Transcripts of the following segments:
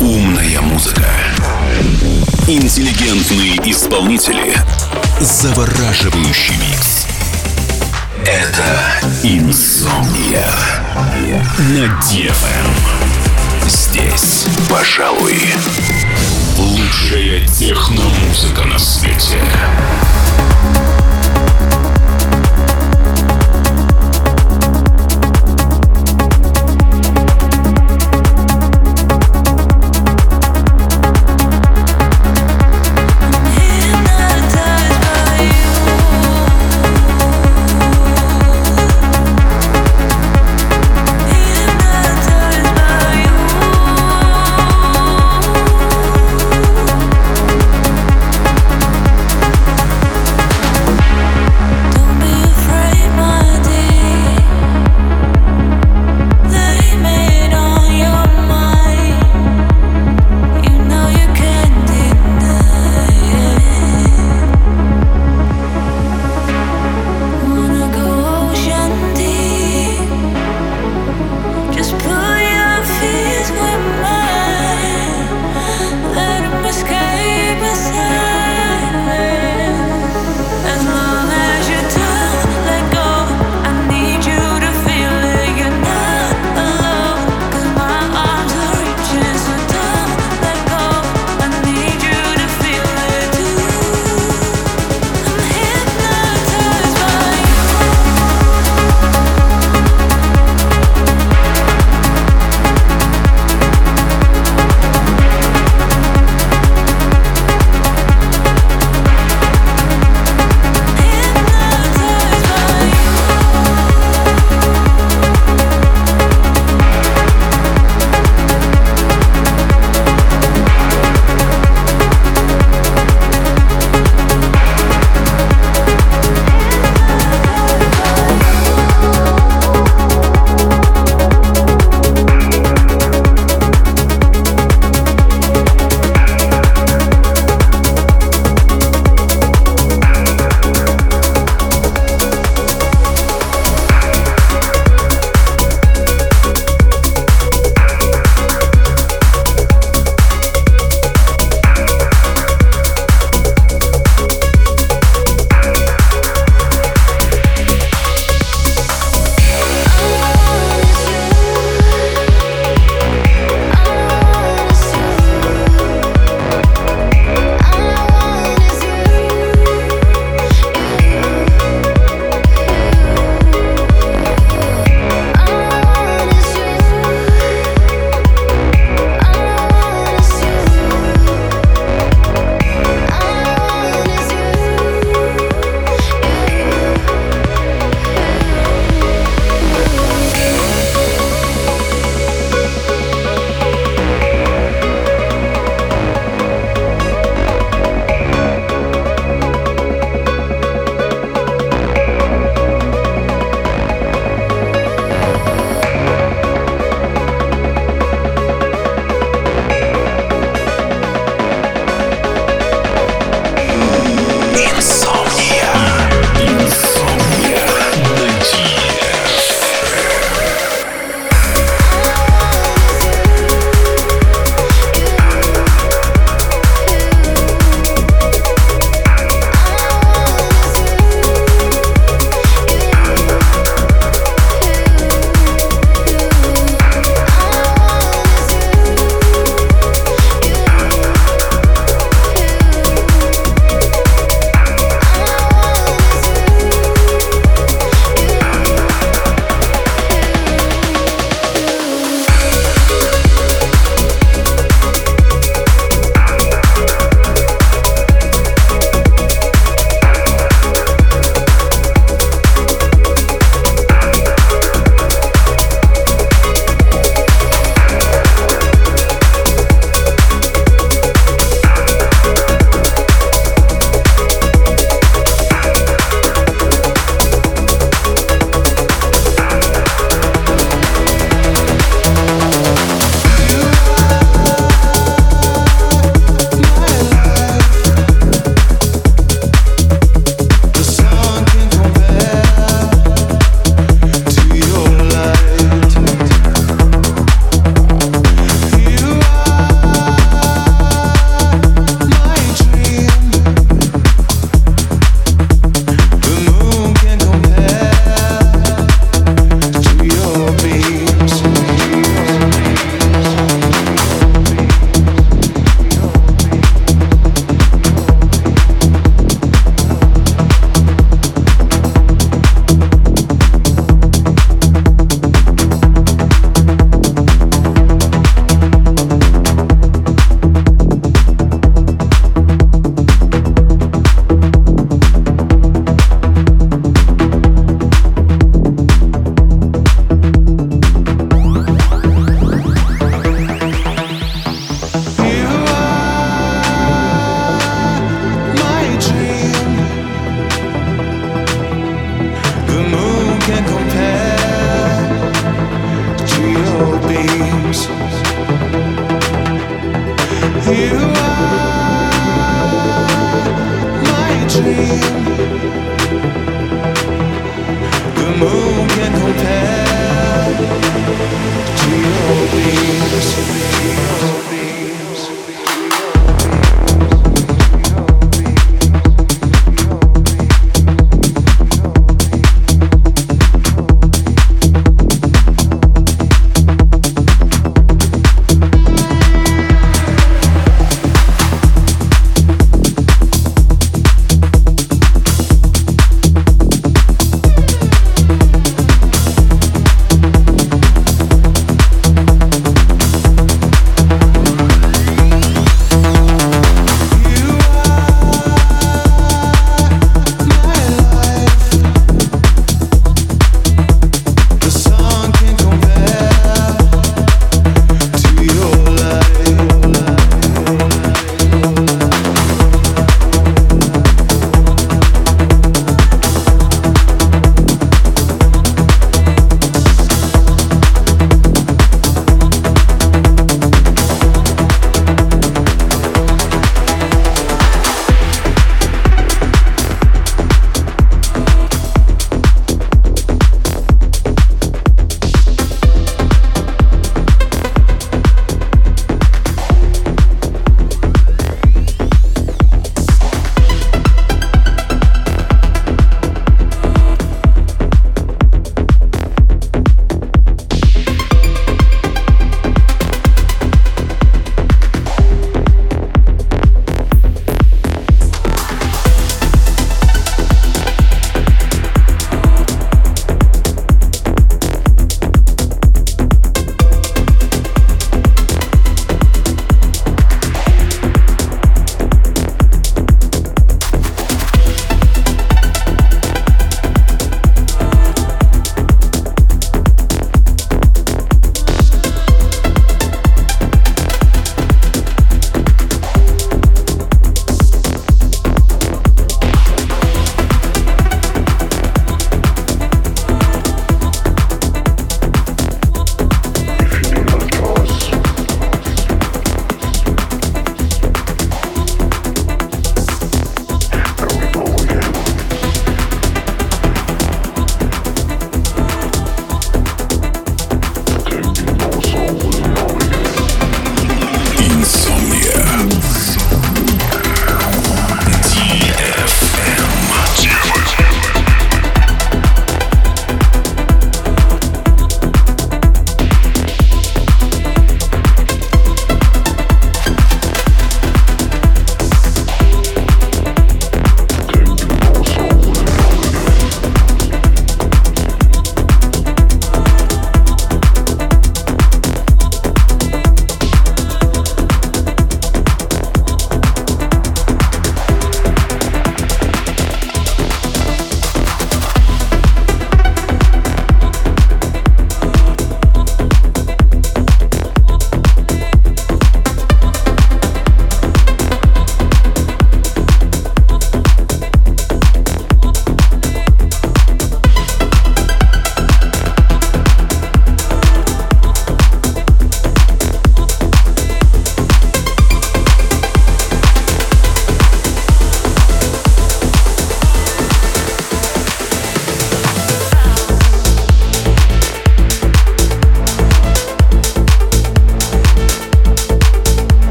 Умная музыка. Интеллигентные исполнители. Завораживающий микс. Это «Инсомния» на DFM. Здесь, пожалуй, лучшая техномузыка на свете.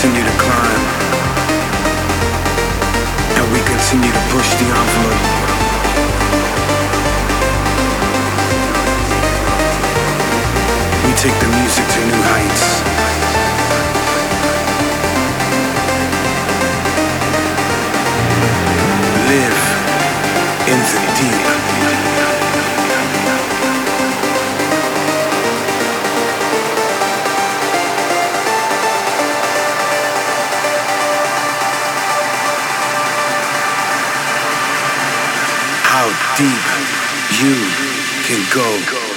continue to climb. And we continue to push the envelope. We take the music to new heights. go. go.